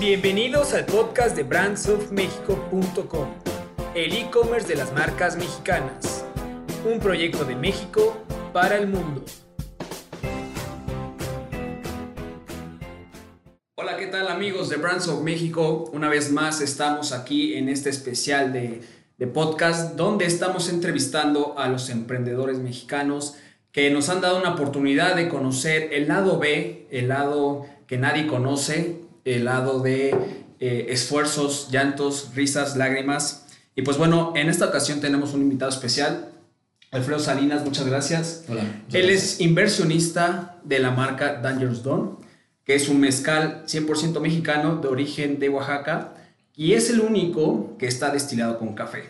Bienvenidos al podcast de brandsofmexico.com, el e-commerce de las marcas mexicanas. Un proyecto de México para el mundo. Hola, ¿qué tal amigos de Brands of México? Una vez más estamos aquí en este especial de, de podcast donde estamos entrevistando a los emprendedores mexicanos que nos han dado una oportunidad de conocer el lado B, el lado que nadie conoce, el lado de eh, esfuerzos, llantos, risas, lágrimas. Y pues bueno, en esta ocasión tenemos un invitado especial, Alfredo Salinas, muchas gracias. Hola. Él es inversionista de la marca Dangerous Dawn, que es un mezcal 100% mexicano de origen de Oaxaca y es el único que está destilado con café.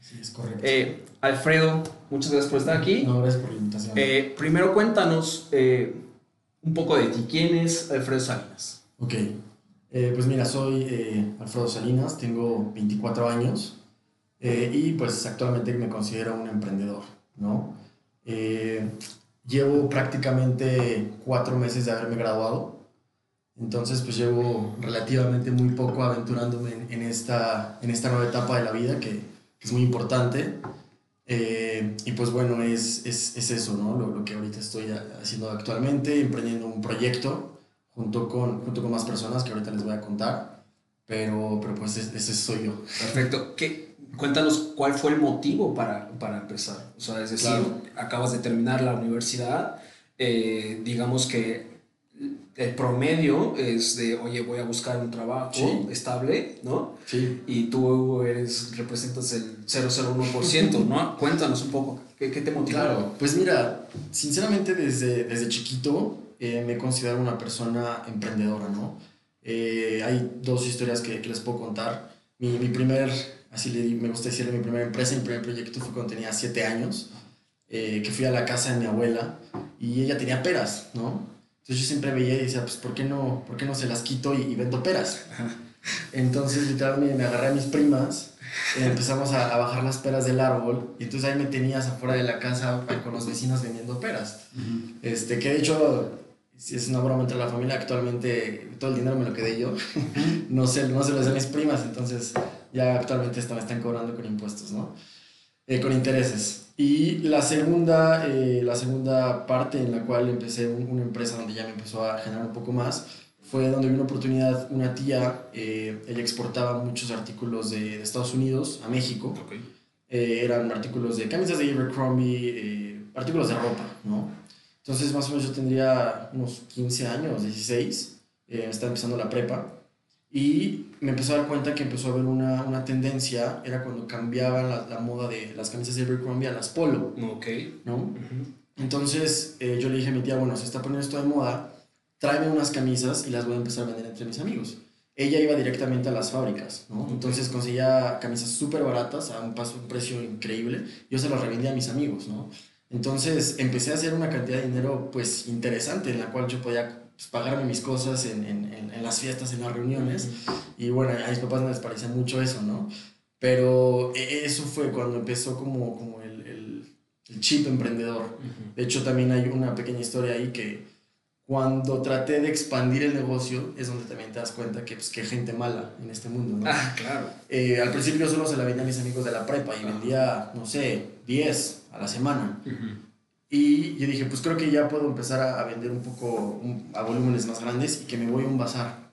Sí, es correcto. Eh, Alfredo, muchas gracias por estar aquí. no, gracias por la invitación. Eh, primero cuéntanos eh, un poco de ti. ¿Quién es Alfredo Salinas? ok. Eh, pues mira, soy eh, Alfredo Salinas, tengo 24 años eh, y pues actualmente me considero un emprendedor, ¿no? Eh, llevo prácticamente cuatro meses de haberme graduado, entonces pues llevo relativamente muy poco aventurándome en, en esta, en esta nueva etapa de la vida que, que es muy importante. Eh, y pues bueno, es, es, es eso, ¿no? Lo, lo, que ahorita estoy haciendo actualmente, emprendiendo un proyecto junto con, junto con más personas que ahorita les voy a contar, pero, pero pues ese, soy yo. Perfecto. ¿Qué, cuéntanos cuál fue el motivo para, para empezar. O sea, es decir, claro. acabas de terminar la universidad, eh, digamos que el promedio es de, oye, voy a buscar un trabajo Sí. estable, ¿no? Sí. Y tú eres, representas el 001%, ¿no? Cuéntanos un poco, ¿qué, qué te motivó? Claro, pues mira, sinceramente desde, desde chiquito eh, me considero una persona emprendedora, ¿no? Eh, hay dos historias que, que, les puedo contar. Mi, mi primer, así le, me gusta decirle, mi primera empresa, mi primer proyecto fue cuando tenía siete años, eh, que fui a la casa de mi abuela y ella tenía peras, ¿no? Entonces yo siempre veía y decía, pues, ¿por qué no, por qué no se las quito y, y vendo peras? Entonces, literalmente me agarré a mis primas, eh, empezamos a, a, bajar las peras del árbol y entonces ahí me tenías afuera de la casa con los vecinos vendiendo peras. Uh -huh. este, que de hecho, si es una broma entre la familia, actualmente todo el dinero me lo quedé yo. no, sé, no se lo a mis primas, entonces ya actualmente esto me están cobrando con impuestos, ¿no? Eh, con intereses. Y la segunda, eh, la segunda parte en la cual empecé un, una empresa donde ya me empezó a generar un poco más fue donde vi una oportunidad, una tía, eh, ella exportaba muchos artículos de, de, Estados Unidos a México. Okay. Eh, eran artículos de camisas de Abercrombie, eh, artículos de ropa, ¿no? Entonces más o menos yo tendría unos 15 años, 16, estaba empezando la prepa. Y me empezó a dar cuenta que empezó a haber una, una tendencia, era cuando cambiaban la, la, moda de las camisas de Abercrombie a las polo. Ok. ¿No? Uh -huh. Entonces eh, yo le dije a mi tía, bueno, se está poniendo esto de moda, tráeme unas camisas y las voy a empezar a vender entre mis amigos. Ella iba directamente a las fábricas, ¿no? Okay. Entonces conseguía camisas súper baratas a un, paso, un precio increíble. Yo se las revendía a mis amigos, ¿no? Entonces empecé a hacer una cantidad de dinero pues interesante en la cual yo podía pues, pagarme mis cosas en, en, en, las fiestas, en las reuniones. Y bueno, a mis papás no les parecía mucho eso, ¿no? Pero e, eso fue cuando empezó como, como el, el, el chip emprendedor. Uh -huh. De hecho, también hay una pequeña historia ahí que cuando traté de expandir el negocio es donde también te das cuenta que, pues, que hay gente mala en este mundo, ¿no? Ah, claro. Eh, al principio solo se la vendía a mis amigos de la prepa y vendía, no sé, 10 a la semana. Uh -huh. Y yo dije, pues creo que ya puedo empezar a, a vender un poco un, a volúmenes más grandes y que me voy a un bazar,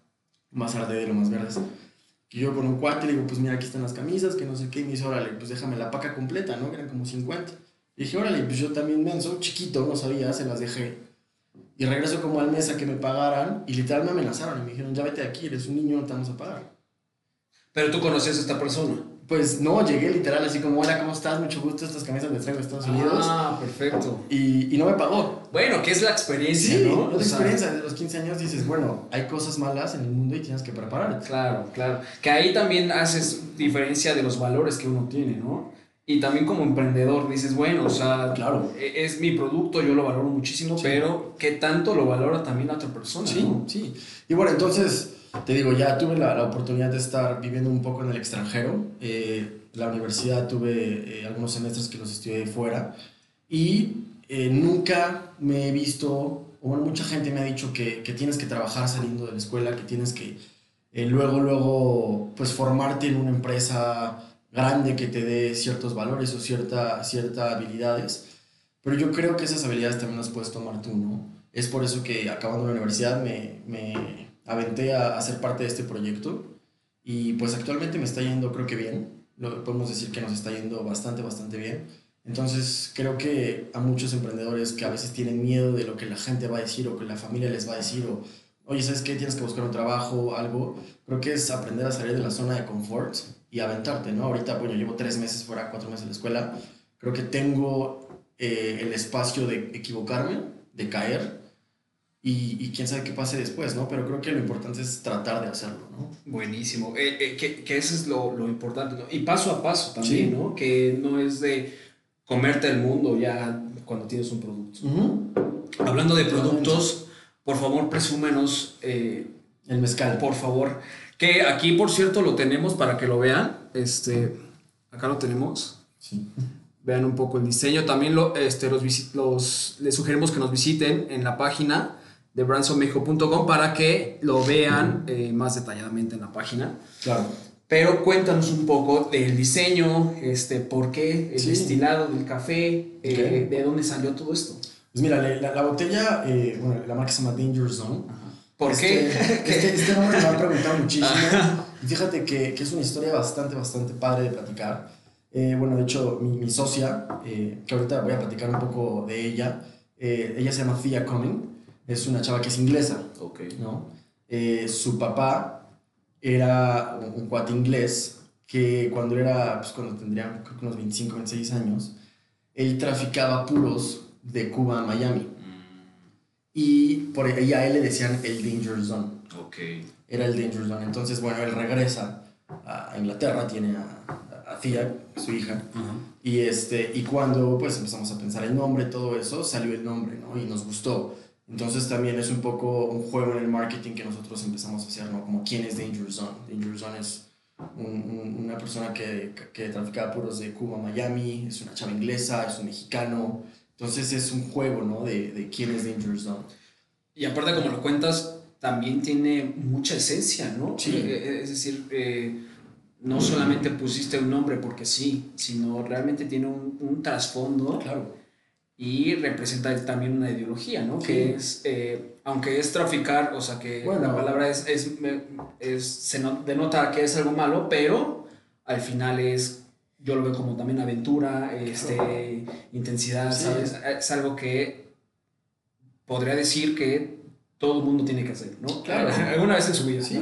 un bazar de lo más verdes. Y yo con un cuate le digo, pues mira, aquí están las camisas, que no sé qué, y me dice, órale, pues déjame la paca completa, ¿no? Que eran como 50. Y dije, órale, pues yo también menso, chiquito, no sabía, se las dejé. Y regreso como al mes a que me pagaran y literal me amenazaron y me dijeron, ya vete de aquí, eres un niño, no te vamos a pagar. Pero tú conocías a esta persona. Pues no, llegué literal así como, hola, ¿cómo estás? Mucho gusto, estas camisas las traigo de Estados Unidos. Ah, perfecto. Y, y no me pagó. Bueno, ¿qué es la experiencia, sí, no? la experiencia. De los 15 años dices, bueno, hay cosas malas en el mundo y tienes que prepararte. Claro, claro. Que ahí también haces diferencia de los valores que uno tiene, ¿no? Y también como emprendedor dices, bueno, o sea, claro. es mi producto, yo lo valoro muchísimo, sí. pero ¿qué tanto lo valora también la otra persona? Sí, ¿no? sí. Y bueno, entonces, te digo, ya tuve la, la oportunidad de estar viviendo un poco en el extranjero. Eh, la universidad tuve eh, algunos semestres que los estudié fuera y eh, nunca me he visto, bueno, mucha gente me ha dicho que, que, tienes que trabajar saliendo de la escuela, que tienes que eh, luego, luego, pues formarte en una empresa grande que te dé ciertos valores o cierta, ciertas habilidades. Pero yo creo que esas habilidades también las puedes tomar tú, ¿no? Es por eso que acabando la universidad me, me aventé a, a ser parte de este proyecto y pues actualmente me está yendo creo que bien. Lo, podemos decir que nos está yendo bastante, bastante bien. Entonces creo que a muchos emprendedores que a veces tienen miedo de lo que la gente va a decir o que la familia les va a decir o, oye, ¿sabes qué? Tienes que buscar un trabajo, algo. Creo que es aprender a salir de la zona de confort y aventarte, ¿no? Ahorita, bueno, llevo tres meses fuera, cuatro meses de la escuela. Creo que tengo eh, el espacio de equivocarme, de caer y, y, quién sabe qué pase después, ¿no? Pero creo que lo importante es tratar de hacerlo, ¿no? Buenísimo. Eh, eh, que, que, eso es lo, lo importante, ¿no? Y paso a paso también, sí. ¿no? Que no es de comerte el mundo ya cuando tienes un producto. Uh -huh. Hablando de productos, por favor, presúmenos. Eh, el mezcal. Por favor. Que aquí, por cierto, lo tenemos para que lo vean. Este, acá lo tenemos. Sí. Vean un poco el diseño. También lo, este, los, los, les sugerimos que nos visiten en la página de brandsonmexico.com para que lo vean eh, más detalladamente en la página. Claro. Pero cuéntanos un poco del diseño, este, por qué, el sí. destilado del café, okay. eh, de dónde salió todo esto. Pues mira, la, la botella, eh, bueno, la marca se llama Danger Zone. Ajá. ¿Por este, qué? Este, este, nombre me lo han preguntado muchísimo. Y fíjate que, que, es una historia bastante, bastante padre de platicar. Eh, bueno, de hecho, mi, mi socia, eh, que ahorita voy a platicar un poco de ella, ella se llama Thea Cumming es una chava que es inglesa. Okay. ¿no? Eh, su papá era un, un, cuate inglés que cuando era, pues cuando tendría creo que unos 25, 26 años, él traficaba puros de Cuba a Miami. Mm. Y por ahí a él le decían el Danger Zone. Okay. Era el Danger Zone. Entonces, bueno, él regresa a Inglaterra, tiene a, a Thea, su hija. Uh -huh. Y, este, y cuando pues empezamos a pensar el nombre, todo eso, salió el nombre, ¿no? Y nos gustó. Entonces también es un poco un juego en el marketing que nosotros empezamos a hacer, ¿no? Como quién es Danger Zone. Danger Zone es un, un, una persona que, que traficaba puros de Cuba a Miami, es una chava inglesa, es un mexicano. Entonces es un juego, ¿no? De, de quién es Danger Zone. Y aparte, como lo cuentas, también tiene mucha esencia, ¿no? Sí. Es decir, eh, no solamente pusiste un nombre porque sí, sino realmente tiene un, un trasfondo. Claro y representa también una ideología, ¿no? Sí. Que es, eh, aunque es traficar, o sea que bueno, la palabra es, es, es, se denota que es algo malo, pero al final es, yo lo veo como también aventura, este, claro. intensidad, sí. ¿sabes? Es algo que podría decir que todo el mundo tiene que hacer, ¿no? Claro. Alguna vez en su vida. Sí.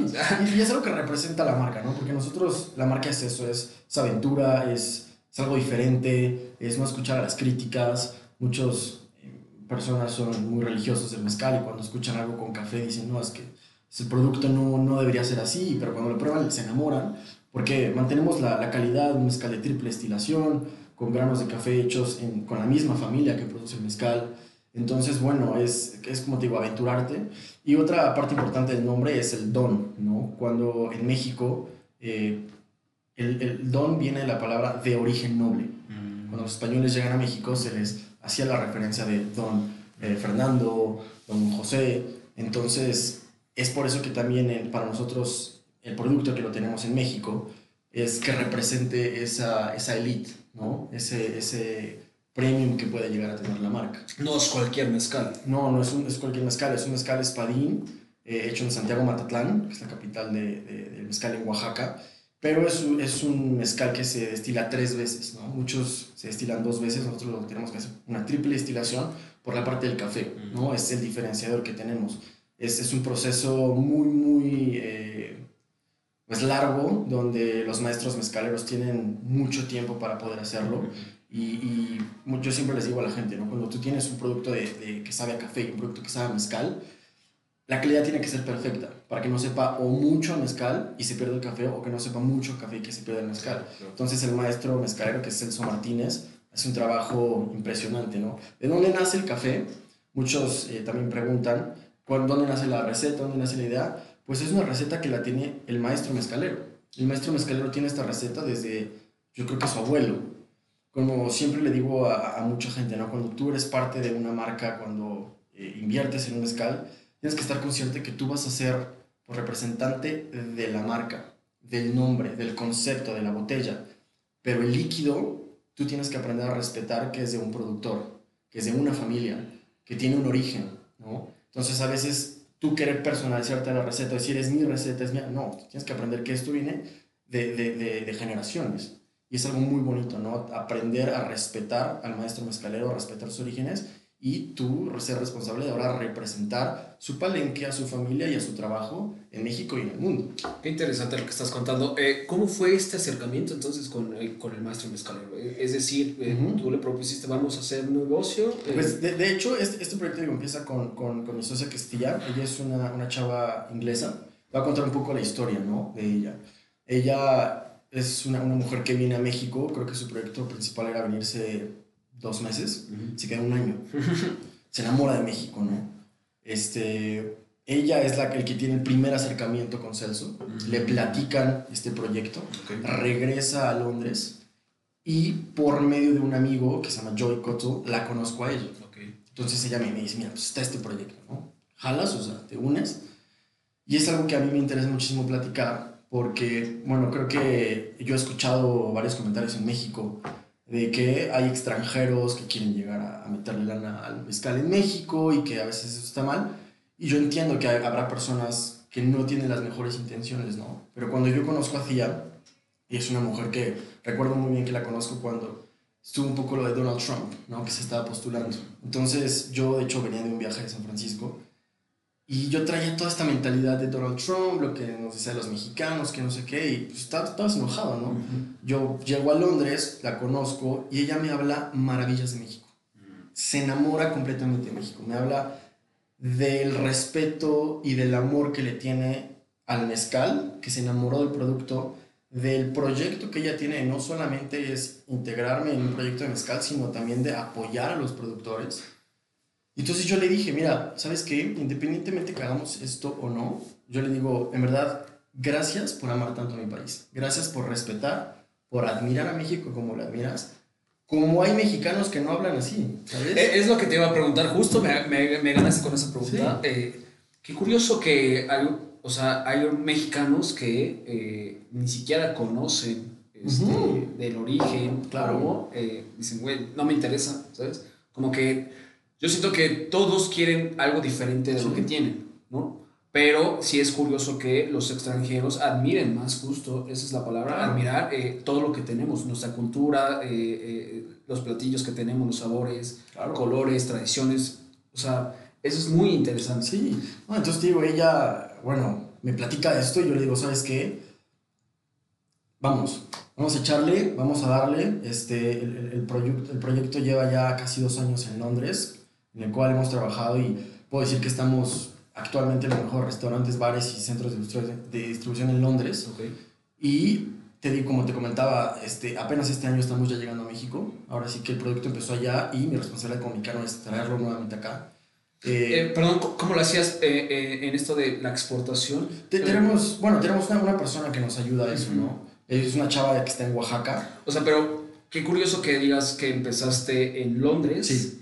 y es algo que representa la marca, ¿no? Porque nosotros, la marca es eso, es, es aventura, es, es algo diferente, es no escuchar a las críticas, muchas eh, personas son muy religiosos del mezcal y cuando escuchan algo con café dicen, no, es que el producto no, no debería ser así, pero cuando lo prueban se enamoran porque mantenemos la, la calidad, un mezcal de triple destilación, con granos de café hechos en, con la misma familia que produce el mezcal. Entonces, bueno, es, es como te digo, aventurarte. Y otra parte importante del nombre es el don, ¿no? Cuando en México eh, el, el, don viene de la palabra de origen noble. Mm. Cuando los españoles llegan a México se les hacía la referencia de don eh, Fernando, don José. Entonces, es por eso que también el, para nosotros el producto que lo tenemos en México es que represente esa, esa elite, ¿no? Ese, ese premium que puede llegar a tener la marca. No es cualquier mezcal. No, no es, un, es cualquier mezcal, es un mezcal espadín eh, hecho en Santiago Matatlán, que es la capital del de, de mezcal en Oaxaca pero es un, es un mezcal que se destila tres veces, ¿no? Muchos se destilan dos veces, nosotros lo tenemos que hacer una triple destilación por la parte del café, ¿no? Es el diferenciador que tenemos. Es, es un proceso muy, muy eh, pues largo, donde los maestros mezcaleros tienen mucho tiempo para poder hacerlo. Y, y, yo siempre les digo a la gente, ¿no? Cuando tú tienes un producto de, de, que sabe a café y un producto que sabe a mezcal, la calidad tiene que ser perfecta para que no sepa o mucho mezcal y se pierda el café o que no sepa mucho café y que se pierda el mezcal. Entonces el maestro mezcalero que es Celso Martínez hace un trabajo impresionante, ¿no? ¿De dónde nace el café? Muchos eh, también preguntan, ¿dónde nace la receta? ¿Dónde nace la idea? Pues es una receta que la tiene el maestro mezcalero. El maestro mezcalero tiene esta receta desde, yo creo que su abuelo. Como siempre le digo a, a mucha gente, ¿no? Cuando tú eres parte de una marca, cuando eh, inviertes en un mezcal, tienes que estar consciente que tú vas a ser representante de la marca, del nombre, del concepto, de la botella. Pero el líquido, tú tienes que aprender a respetar que es de un productor, que es de una familia, que tiene un origen, ¿no? Entonces a veces tú querer personalizarte la receta, decir es mi receta, es mía, no, tienes que aprender que esto viene de, de, de, de generaciones. Y es algo muy bonito, ¿no? Aprender a respetar al maestro mezcalero, a respetar sus orígenes y tú ser responsable de ahora representar su palenque, a su familia y a su trabajo en México y en el mundo. Qué interesante lo que estás contando. Eh, ¿Cómo fue este acercamiento entonces con el, con el maestro mezcalero? Eh, es decir, eh, tú le propusiste, vamos a hacer un negocio. Pues de, de, hecho, este, este proyecto digo, empieza con, con, con, mi socia Castilla. Ella es una, una chava inglesa. Voy a contar un poco la historia ¿no? de ella. Ella es una, una mujer que viene a México. Creo que su proyecto principal era venirse dos meses, uh -huh. se queda un año. se enamora de México, ¿no? Este, ella es la, el que tiene el primer acercamiento con Celso, uh -huh. le platican este proyecto, okay. regresa a Londres y por medio de un amigo que se llama Joy Cotto, la conozco a ella. Okay. Entonces ella me, me dice, mira, pues está este proyecto, ¿no? Jalas, o sea, te unes. Y es algo que a mí me interesa muchísimo platicar porque, bueno, creo que yo he escuchado varios comentarios en México de que hay extranjeros que quieren llegar a, a meterle lana al mezcal en México y que a veces eso está mal. Y yo entiendo que habrá personas que no tienen las mejores intenciones, ¿no? Pero cuando yo conozco a Cia, y es una mujer que recuerdo muy bien que la conozco cuando estuvo un poco lo de Donald Trump, ¿no? Que se estaba postulando. Entonces yo, de hecho, venía de un viaje de San Francisco y yo traía toda esta mentalidad de Donald Trump, lo que nos decía los mexicanos, que no sé qué, y pues estabas, enojado, ¿no? Uh -huh. Yo llego a Londres, la conozco, y ella me habla maravillas de México. Uh -huh. Se enamora completamente de México. Me habla del respeto y del amor que le tiene al mezcal, que se enamoró del producto, del proyecto que ella tiene, no solamente es integrarme en un proyecto de mezcal, sino también de apoyar a los productores entonces yo le dije, mira, ¿sabes qué? Independientemente que hagamos esto o no, yo le digo, en verdad, gracias por amar tanto a mi país. Gracias por respetar, por admirar a México como lo admiras. Como hay mexicanos que no hablan así, ¿sabes? Es lo que te iba a preguntar, justo me, me, me ganaste con esa pregunta. Sí. Eh, qué curioso que hay, o sea, hay mexicanos que eh, ni siquiera conocen este, uh -huh. del origen, claro. Eh, dicen, güey, no me interesa, ¿sabes? Como que yo siento que todos quieren algo diferente de sí. lo que tienen, ¿no? Pero sí es curioso que los extranjeros admiren más justo, esa es la palabra, claro. admirar eh, todo lo que tenemos, nuestra cultura, eh, eh, los platillos que tenemos, los sabores, claro. colores, tradiciones, o sea, eso es muy interesante. Sí, no, entonces digo, ella, bueno, me platica esto y yo le digo, ¿sabes qué? Vamos, vamos a echarle, vamos a darle, este, el, el, el, proyecto, el proyecto lleva ya casi dos años en Londres, en el cual hemos trabajado y puedo decir que estamos actualmente en los mejores restaurantes, bares y centros de distribución en Londres. Okay. Y te digo, como te comentaba, este, apenas este año estamos ya llegando a México. Ahora sí que el producto empezó allá y mi responsabilidad como mexicano es traerlo nuevamente acá. Eh, eh, perdón, ¿cómo lo hacías eh, eh, en esto de la exportación? Te, tenemos, bueno, tenemos una, una, persona que nos ayuda a eso, uh -huh. ¿no? Es una chava que está en Oaxaca. O sea, pero qué curioso que digas que empezaste en Londres. Sí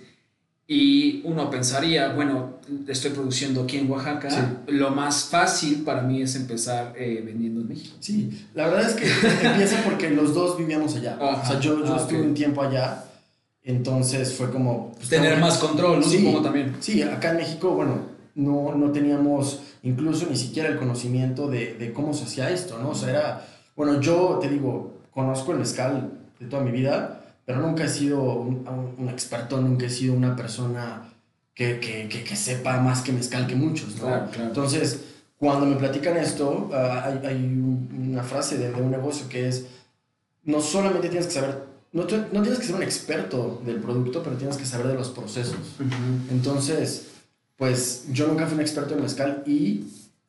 y uno pensaría, bueno, estoy produciendo aquí en Oaxaca, sí. lo más fácil para mí es empezar eh, vendiendo en México. Sí, la verdad es que empieza porque los dos vivíamos allá. Ajá. O sea, yo, yo ah, estuve okay. un tiempo allá, entonces fue como... Pues, Tener más control, ¿no? Sí, Supongo también. Sí, acá en México, bueno, no, no teníamos incluso ni siquiera el conocimiento de, de cómo se hacía esto, ¿no? O sea, era... Bueno, yo te digo, conozco el mezcal de toda mi vida, pero nunca he sido un, un, experto, nunca he sido una persona que, que, que, que, sepa más que mezcal que muchos, ¿no? Claro, claro. Entonces, cuando me platican esto, uh, hay, hay, una frase de, de, un negocio que es, no solamente tienes que saber, no, no, tienes que ser un experto del producto, pero tienes que saber de los procesos. Uh -huh. Entonces, pues yo nunca fui un experto en mezcal y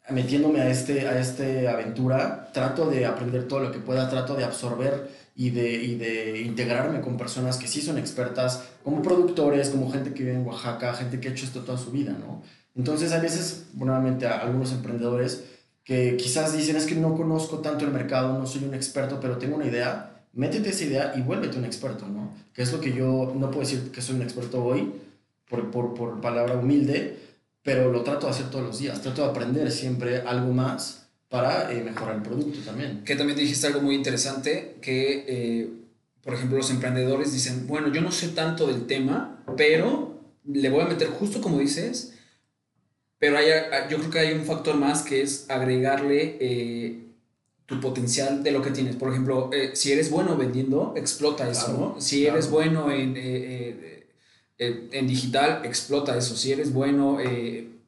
metiéndome a este, a este aventura, trato de aprender todo lo que pueda, trato de absorber y de, y de integrarme con personas que sí son expertas, como productores, como gente que vive en Oaxaca, gente que ha hecho esto toda su vida, ¿no? Entonces, a veces, nuevamente, a algunos emprendedores que quizás dicen, es que no conozco tanto el mercado, no soy un experto, pero tengo una idea, métete esa idea y vuélvete un experto, ¿no? Que es lo que yo no puedo decir que soy un experto hoy, por, por, por palabra humilde, pero lo trato de hacer todos los días, trato de aprender siempre algo más para eh, mejorar el producto también. Que también dijiste algo muy interesante, que eh, por ejemplo los emprendedores dicen, bueno, yo no sé tanto del tema, pero le voy a meter justo como dices, pero hay, yo creo que hay un factor más que es agregarle eh, tu potencial de lo que tienes. Por ejemplo, si eres bueno vendiendo, explota eso. Si eres bueno en, en digital, explota eso. Si eres bueno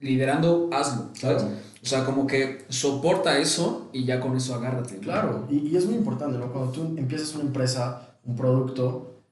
liderando, hazlo. ¿sabes? O sea, como que soporta eso y ya con eso agárrate. Claro, y, y, es muy importante, ¿no? Cuando tú empiezas una empresa, un producto,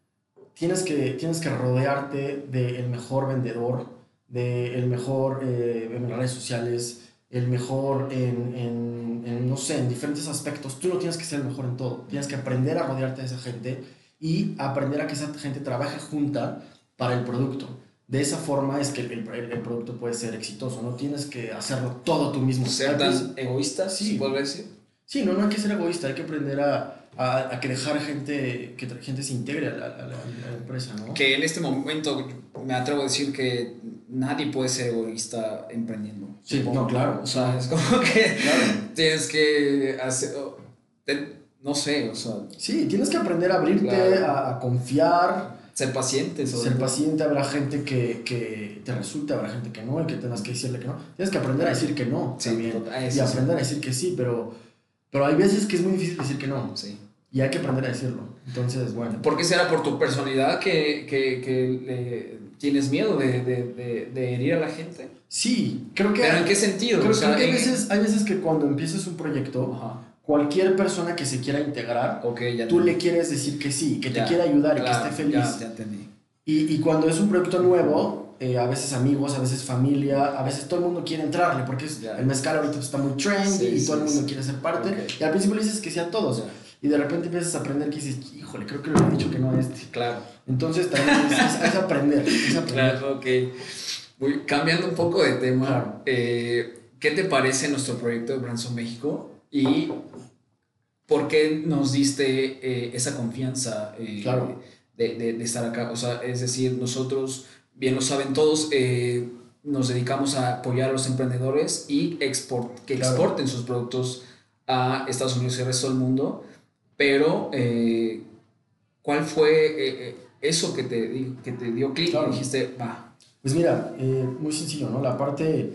tienes que, tienes que rodearte del mejor vendedor, del mejor eh, en redes sociales, el mejor en, en, en, no sé, en diferentes aspectos. Tú no tienes que ser el mejor en todo. Tienes que aprender a rodearte de esa gente y aprender a que esa gente trabaje junta para el producto de esa forma es que el, el, producto puede ser exitoso. No tienes que hacerlo todo tú mismo. ¿Ser tan egoísta? Sí. ¿Puedo decir? Sí, no, no hay que ser egoísta. Hay que aprender a, a, a que dejar gente, que gente se integre a la, a, la, empresa, ¿no? Que en este momento me atrevo a decir que nadie puede ser egoísta emprendiendo. Sí, no, claro. O sea, es como que tienes que hacer... No sé, o sea... Sí, tienes que aprender a abrirte, a, a confiar ser paciente. Ser paciente, habrá gente que, que, te resulte, habrá gente que no, y que tengas que decirle que no. Tienes que aprender a decir que no también. y aprender a decir que sí, pero, pero hay veces que es muy difícil decir que no. Sí. Y hay que aprender a decirlo. Entonces, bueno. ¿Por qué será por tu personalidad que, que, que tienes miedo de, de, de, herir a la gente? Sí, creo que... ¿Pero en qué sentido? Creo, que hay, veces, hay veces que cuando empiezas un proyecto cualquier persona que se quiera integrar, tú le quieres decir que sí, que te quiera ayudar y que esté feliz. Ya, entendí. Y, y, cuando es un proyecto nuevo, eh, a veces amigos, a veces familia, a veces todo el mundo quiere entrarle, porque es, el mezcal ahorita está muy trendy y todo el mundo quiere ser parte. Y al principio le dices que sean todos. Y de repente empiezas a aprender que dices, híjole, creo que le he dicho que no a este. Claro. Entonces también es, aprender, es aprender. Claro, ok. Muy, cambiando un poco de tema, eh, ¿qué te parece nuestro proyecto de Branson México? Y ¿por qué nos diste eh, esa confianza eh, de, de, estar acá? O sea, es decir, nosotros, bien lo saben todos, eh, nos dedicamos a apoyar a los emprendedores y export, que exporten sus productos a Estados Unidos y el resto del mundo, pero ¿cuál fue eso que te, que te dio clic y dijiste, va? Pues mira, muy sencillo, ¿no? La parte,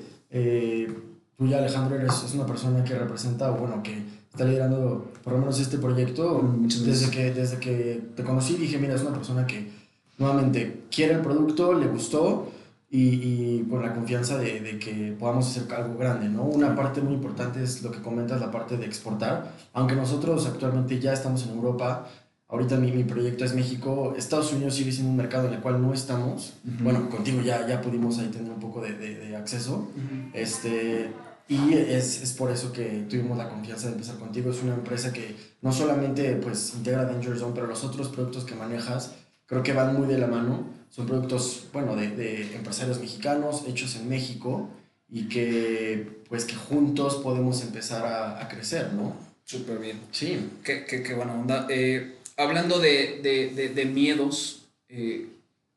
tú ya Alejandro eres es una persona que representa, bueno, que está liderando por lo menos este proyecto. desde que, desde que te conocí dije, mira, es una persona que nuevamente quiere el producto, le gustó y, y con la confianza de, de, que podamos hacer algo grande, ¿no? Una parte muy importante es lo que comentas, la parte de exportar. Aunque nosotros actualmente ya estamos en Europa, ahorita mi, mi proyecto es México, Estados Unidos sigue siendo un mercado en el cual no estamos. Bueno, contigo ya, ya pudimos ahí tener un poco de, de, acceso. este, y es, es, por eso que tuvimos la confianza de empezar contigo. Es una empresa que no solamente pues, integra Danger Zone, pero los otros productos que manejas creo que van muy de la mano. Son productos, bueno, de, de empresarios mexicanos, hechos en México, y que pues que juntos podemos empezar a, a crecer, ¿no? Súper bien. Sí. Qué, qué, qué buena onda. Eh, hablando de, de, de miedos, eh,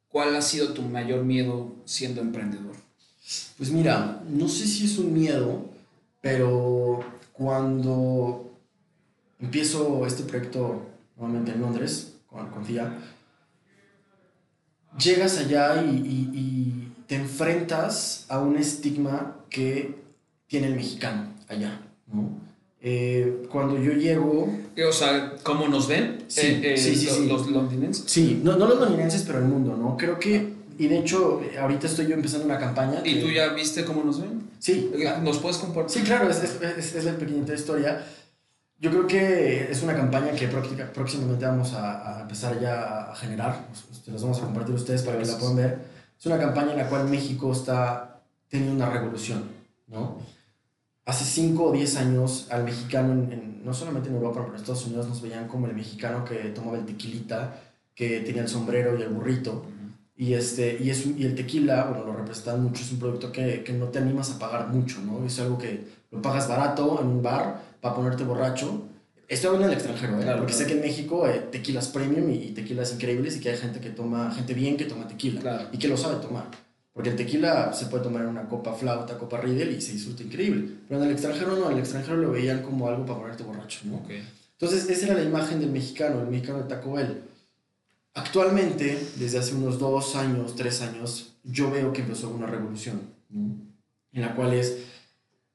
¿cuál ha sido tu mayor miedo siendo emprendedor? Pues mira, no sé si es un miedo, pero cuando empiezo este proyecto nuevamente en Londres, con, con llegas allá y, y, te enfrentas a un estigma que tiene el mexicano allá, ¿no? Eh, cuando yo llego... O sea, ¿cómo nos ven? Sí, eh, eh, sí, sí, los, sí, los, londinenses. Sí, no, no los londinenses, pero el mundo, ¿no? Creo que y de hecho, ahorita estoy yo empezando una campaña. ¿Y tú ya viste cómo nos ven? Sí. ¿Nos puedes compartir? Sí, claro, es, es, es, la pequeñita historia. Yo creo que es una campaña que próximamente vamos a, a empezar ya a generar. Se las vamos a compartir a ustedes para que la puedan ver. Es una campaña en la cual México está teniendo una revolución, ¿no? Hace 5 o 10 años al mexicano, en, no solamente en Europa, pero en Estados Unidos nos veían como el mexicano que tomaba el tequilita, que tenía el sombrero y el burrito y, este, y, es y el tequila, bueno, lo representan mucho, es un producto que, que, no te animas a pagar mucho, ¿no? Es algo que lo pagas barato en un bar para ponerte borracho. Estoy hablando del extranjero, ¿eh? porque sé que en México hay tequilas premium y, tequilas increíbles y que hay gente que toma, gente bien que toma tequila y que lo sabe tomar. Porque el tequila se puede tomar en una copa flauta, copa Riedel y se disfruta increíble. Pero en el extranjero no, en el extranjero lo veían como algo para ponerte borracho, ¿no? Entonces, esa era la imagen del mexicano, el mexicano de Taco Bell. Actualmente, desde hace unos dos años, tres años, yo veo que empezó una revolución, en la cual es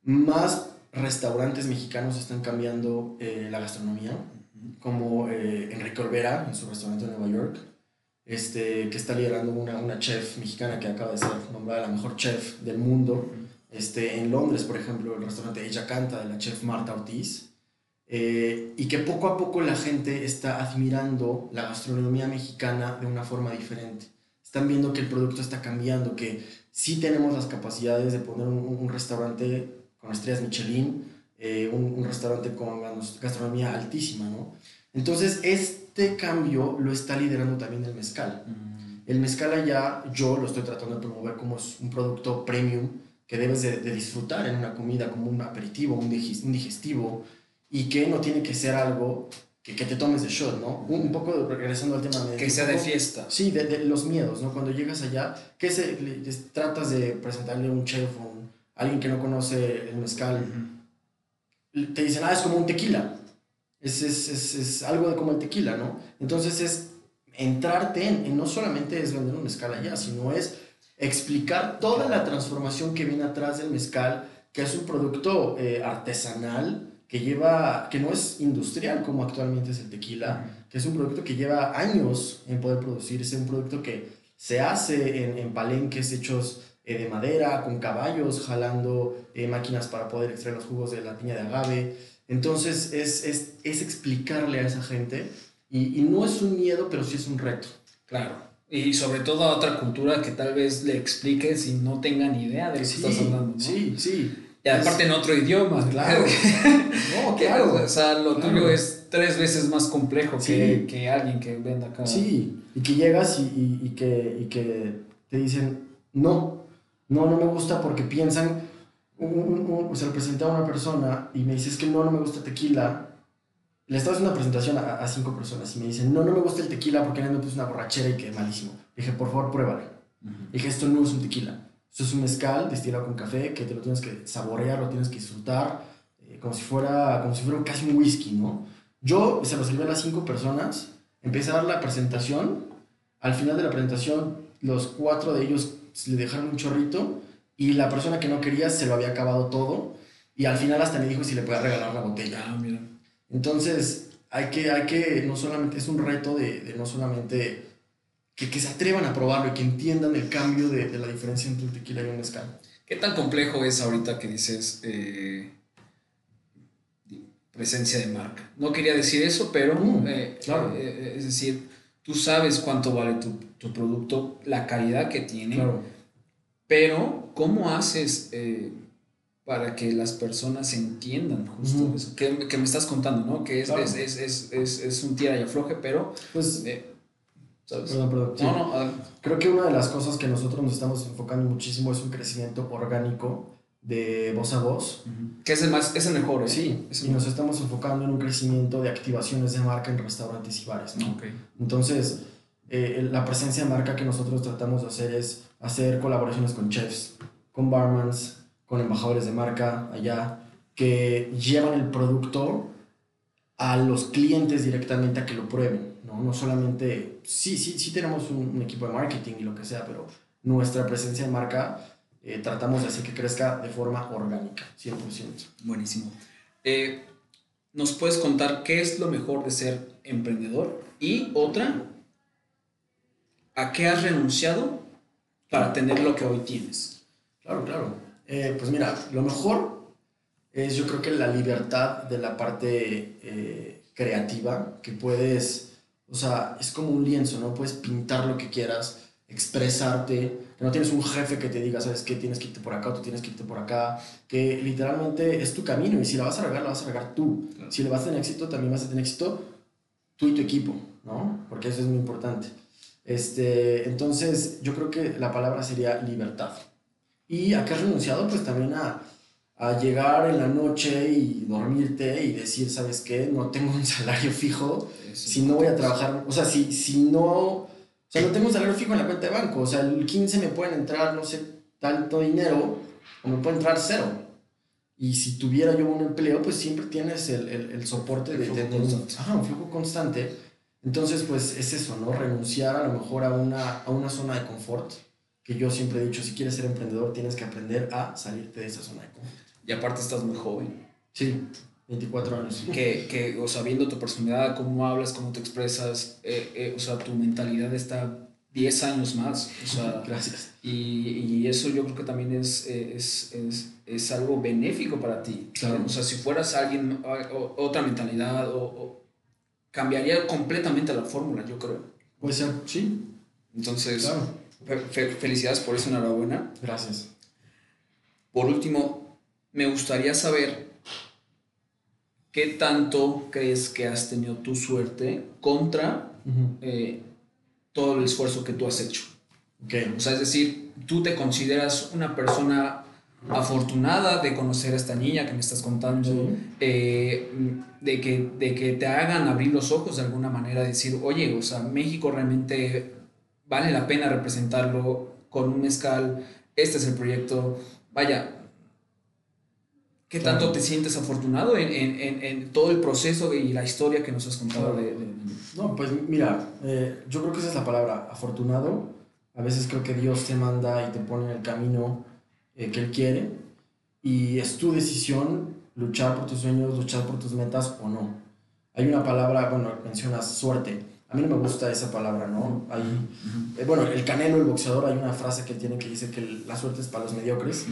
más restaurantes mexicanos están cambiando eh, la gastronomía, como eh, Enrique Olvera en su restaurante en Nueva York, este, que está liderando una, una chef mexicana que acaba de ser nombrada la mejor chef del mundo. Este, en Londres, por ejemplo, el restaurante Ella Canta de la chef Marta Ortiz. Eh, y que poco a poco la gente está admirando la gastronomía mexicana de una forma diferente. Están viendo que el producto está cambiando, que sí tenemos las capacidades de poner un, un restaurante con estrellas Michelin, eh, un, un, restaurante con gastronomía altísima, ¿no? Entonces, este cambio lo está liderando también el mezcal. Mm. El mezcal allá yo lo estoy tratando de promover como un producto premium que debes de, disfrutar en una comida como un aperitivo, un, digestivo, y que no tiene que ser algo que, que te tomes de shot, ¿no? Un, poco regresando al tema de... Que sea de fiesta. Sí, de, los miedos, ¿no? Cuando llegas allá, ¿qué se, tratas de presentarle a un chef o alguien que no conoce el mezcal? Te dicen, ah, es como un tequila. Es, es, es, es, algo de como el tequila, ¿no? Entonces es entrarte en, no solamente es vender un mezcal allá, sino es explicar toda la transformación que viene atrás del mezcal, que es un producto eh, artesanal, que lleva, que no es industrial como actualmente es el tequila, que es un producto que lleva años en poder producir, es un producto que se hace en, en palenques hechos eh, de madera, con caballos, jalando eh, máquinas para poder extraer los jugos de la piña de agave. Entonces es, es, es explicarle a esa gente y, y, no es un miedo, pero sí es un reto. Claro. Y sobre todo a otra cultura que tal vez le expliques y no tengan idea de lo que estás hablando. Sí, sí. Y aparte en otro idioma. Claro. no, claro. O sea, lo tuyo es tres veces más complejo que, que, alguien que venda acá. Sí, y que llegas y, y, y, que, y que te dicen, no, no, no me gusta porque piensan o sea, le presenté a una persona y me dice, es que no, no me gusta tequila. Le estaba haciendo una presentación a, cinco personas y me dicen, no, no me gusta el tequila porque nadie me puso una borrachera y que malísimo. dije, por favor, pruébalo. Dije, esto no es un tequila. Esto es un mezcal destilado con café que te lo tienes que saborear, lo tienes que disfrutar, eh, como, si fuera, como si fuera casi un whisky, ¿no? Yo se lo serví a las cinco personas, empecé a dar la presentación. Al final de la presentación, los cuatro de ellos le dejaron un chorrito y la persona que no quería se lo había acabado todo y al final hasta me dijo si le podía regalar la botella. Ah, mira. Entonces, hay que, hay que, no solamente, es un reto de, de no solamente que, que, se atrevan a probarlo y que entiendan el cambio de, de, la diferencia entre un tequila y un mezcal. ¿Qué tan complejo es ahorita que dices eh, presencia de marca? No quería decir eso, pero mm, eh, claro. Eh, es decir, tú sabes cuánto vale tu, tu producto, la calidad que tiene. Claro pero, ¿cómo haces eh, para que las personas entiendan justo eso? Que, me estás contando, ¿no? Que es, es, es, es, es, un tira y afloje, pero... Pues... Eh, ¿sabes? Perdón, perdón. No, no, Creo que una de las cosas que nosotros nos estamos enfocando muchísimo es un crecimiento orgánico de voz a voz. Que es el, más, es el mejor, ¿eh? Sí, y nos estamos enfocando en un crecimiento de activaciones de marca en restaurantes y bares, ¿no? Okay. Entonces, eh, la presencia de marca que nosotros tratamos de hacer es hacer colaboraciones con chefs, con barmans, con embajadores de marca allá, que llevan el producto a los clientes directamente a que lo prueben, ¿no? No solamente, sí, sí, sí tenemos un, equipo de marketing y lo que sea, pero nuestra presencia en marca eh, tratamos de hacer que crezca de forma orgánica, 100%. Buenísimo. Eh, ¿Nos puedes contar qué es lo mejor de ser emprendedor? Y otra, ¿a qué has renunciado para tener lo que hoy tienes? Claro, claro. Eh, pues mira, lo mejor es yo creo que la libertad de la parte eh, creativa, que puedes, o sea, es como un lienzo, ¿no? Puedes pintar lo que quieras, expresarte, que no tienes un jefe que te diga, ¿sabes qué? Tienes que irte por acá o tú tienes que irte por acá, que literalmente es tu camino y si la vas a regar, la vas a regar tú. Si le vas a tener éxito, también vas a tener éxito tú y tu equipo, ¿no? Porque eso es muy importante. Este, entonces, yo creo que la palabra sería libertad. ¿Y a qué has renunciado? Pues también a, a llegar en la noche y dormirte y decir, ¿sabes qué? No tengo un salario fijo, si no voy a trabajar, o sea, si, si no, sea, no tengo un salario fijo en la cuenta de banco. O sea, el 15 me pueden entrar, no sé, tanto dinero o me puede entrar cero. Y si tuviera yo un empleo, pues siempre tienes el, el, el soporte de, de, un, ajá, un flujo constante. Entonces, pues es eso, ¿no? Renunciar a lo mejor a una, a una zona de confort, que yo siempre he dicho, si quieres ser emprendedor, tienes que aprender a salirte de esa zona de confort. Y aparte estás muy joven. Sí, 24 años. Que, que o sea, viendo tu personalidad, cómo hablas, cómo te expresas, eh, eh, o sea, tu mentalidad está 10 años más. O sea, Gracias. Y, y eso yo creo que también es, es, es, es algo benéfico para ti. Claro. O sea, si fueras alguien, otra mentalidad, o, o- cambiaría completamente la fórmula, yo creo. Puede ser, sí, Entonces, claro. fe- fe- felicidades por eso, enhorabuena. Gracias. Por último, me gustaría saber qué tanto crees que has tenido tu suerte contra eh, todo el esfuerzo que tú has hecho. Ok. O sea, es decir, tú te consideras una persona afortunada de conocer a esta niña que me estás contando, Sí. eh, de, que, de que te hagan abrir los ojos de alguna manera, decir, oye, o sea, México realmente vale la pena representarlo con un mezcal, este es el proyecto, vaya. ¿Qué Claro. tanto te sientes afortunado en, en, en, en todo el proceso y la historia que nos has contado? Claro. de- de- No, pues mira, eh, yo creo que esa es la palabra, afortunado. A veces creo que Dios te manda y te pone en el camino eh, que Él quiere y es tu decisión luchar por tus sueños, luchar por tus metas o no. Hay una palabra, bueno, mencionas suerte. A mí no me gusta esa palabra, ¿no? Hay, eh, bueno, el Canelo, el boxeador, hay una frase que tiene que dice que la suerte es para los mediocres.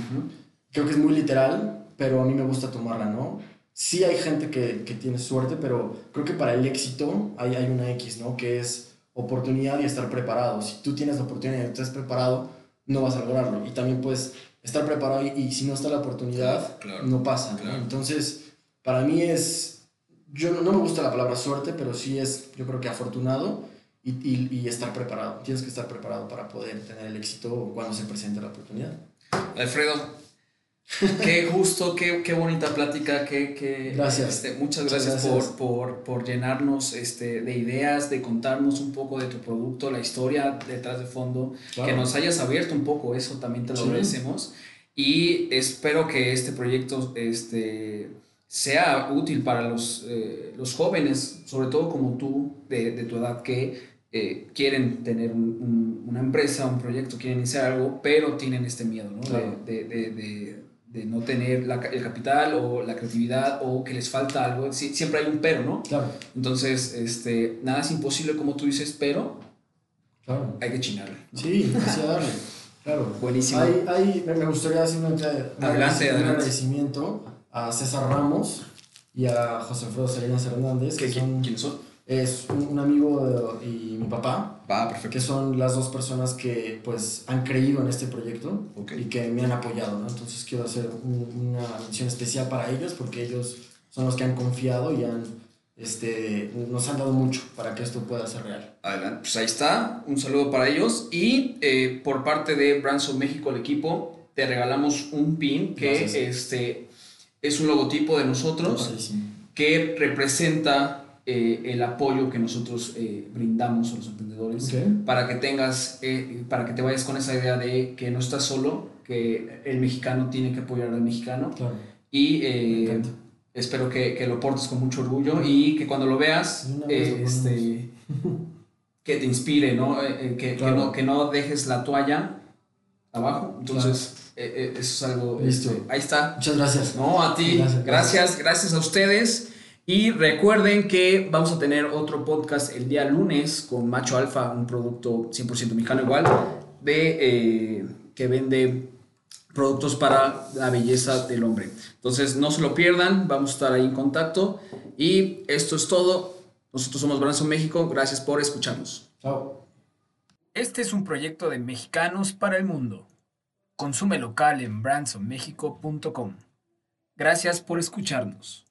Creo que es muy literal, pero a mí me gusta tomarla, ¿no? Sí hay gente que, que tiene suerte, pero creo que para el éxito hay, hay una X, ¿no? Que es oportunidad y estar preparado. Si tú tienes la oportunidad y estás preparado, no vas a lograrlo. Y también puedes estar preparado y, y si no está la oportunidad, Claro, no pasa. Entonces, para mí es, yo no, no me gusta la palabra suerte, pero sí es, yo creo que afortunado y, y, y estar preparado. Tienes que estar preparado para poder tener el éxito cuando se presente la oportunidad. Alfredo, qué gusto, qué, qué bonita plática, qué, qué- Gracias. este, muchas Muchas gracias, gracias. Por, por, por llenarnos este, de ideas, de contarnos un poco de tu producto, la historia detrás de fondo, Claro. que nos hayas abierto un poco eso, también te lo Sí. agradecemos. Y espero que este proyecto este, sea útil para los, eh, los jóvenes, sobre todo como tú, de, de tu edad, que eh, quieren tener un- un- una empresa, un proyecto, quieren iniciar algo, pero tienen este miedo, ¿no? Claro. De, de- de- de- no tener la el capital o la creatividad o que les falta algo. Sí, siempre hay un pero, ¿no? Claro, Entonces, este, nada es imposible como tú dices, pero claro. hay que chingarle. Sí, así a darle. Claro. Buenísimo. Hay, hay, me gustaría hacer un, un agradecimiento a César Ramos y a José Alfredo Salinas Hernández, que ¿Qué- son, ¿Quiénes son? Es un, amigo de- y mi papá, Va, perfecto. que son las dos personas que pues han creído en este proyecto Ok. y que me han apoyado, ¿no? Entonces quiero hacer un- una mención especial para ellos porque ellos son los que han confiado y han, este, nos han dado mucho para que esto pueda ser real. Adelante, pues ahí está, un saludo para ellos y eh, por parte de Brands of México, el equipo, te regalamos un pin que Gracias. este, es un logotipo de nosotros que representa eh, el apoyo que nosotros eh, brindamos a los emprendedores Ok. para que tengas, eh, para que te vayas con esa idea de que no estás solo, que el mexicano tiene que apoyar al mexicano Claro. y eh, espero que, que lo portes con mucho orgullo y que cuando lo veas, eh, este, que te inspire, ¿no? Eh, que, Claro. que no, que no dejes la toalla abajo. Entonces, eh, eso es algo... Listo. este, ahí está. Muchas gracias. No, a ti. Gracias, Gracias, gracias, a ustedes. Y recuerden que vamos a tener otro podcast el día lunes con Macho Alfa, un producto 100% mexicano igual, de, eh, que vende productos para la belleza del hombre. Entonces, no se lo pierdan, vamos a estar ahí en contacto. Y esto es todo. Nosotros somos Branson México. Gracias por escucharnos. Chao. Este es un proyecto de mexicanos para el mundo. Consume local en brandsonmexico.com. Gracias por escucharnos.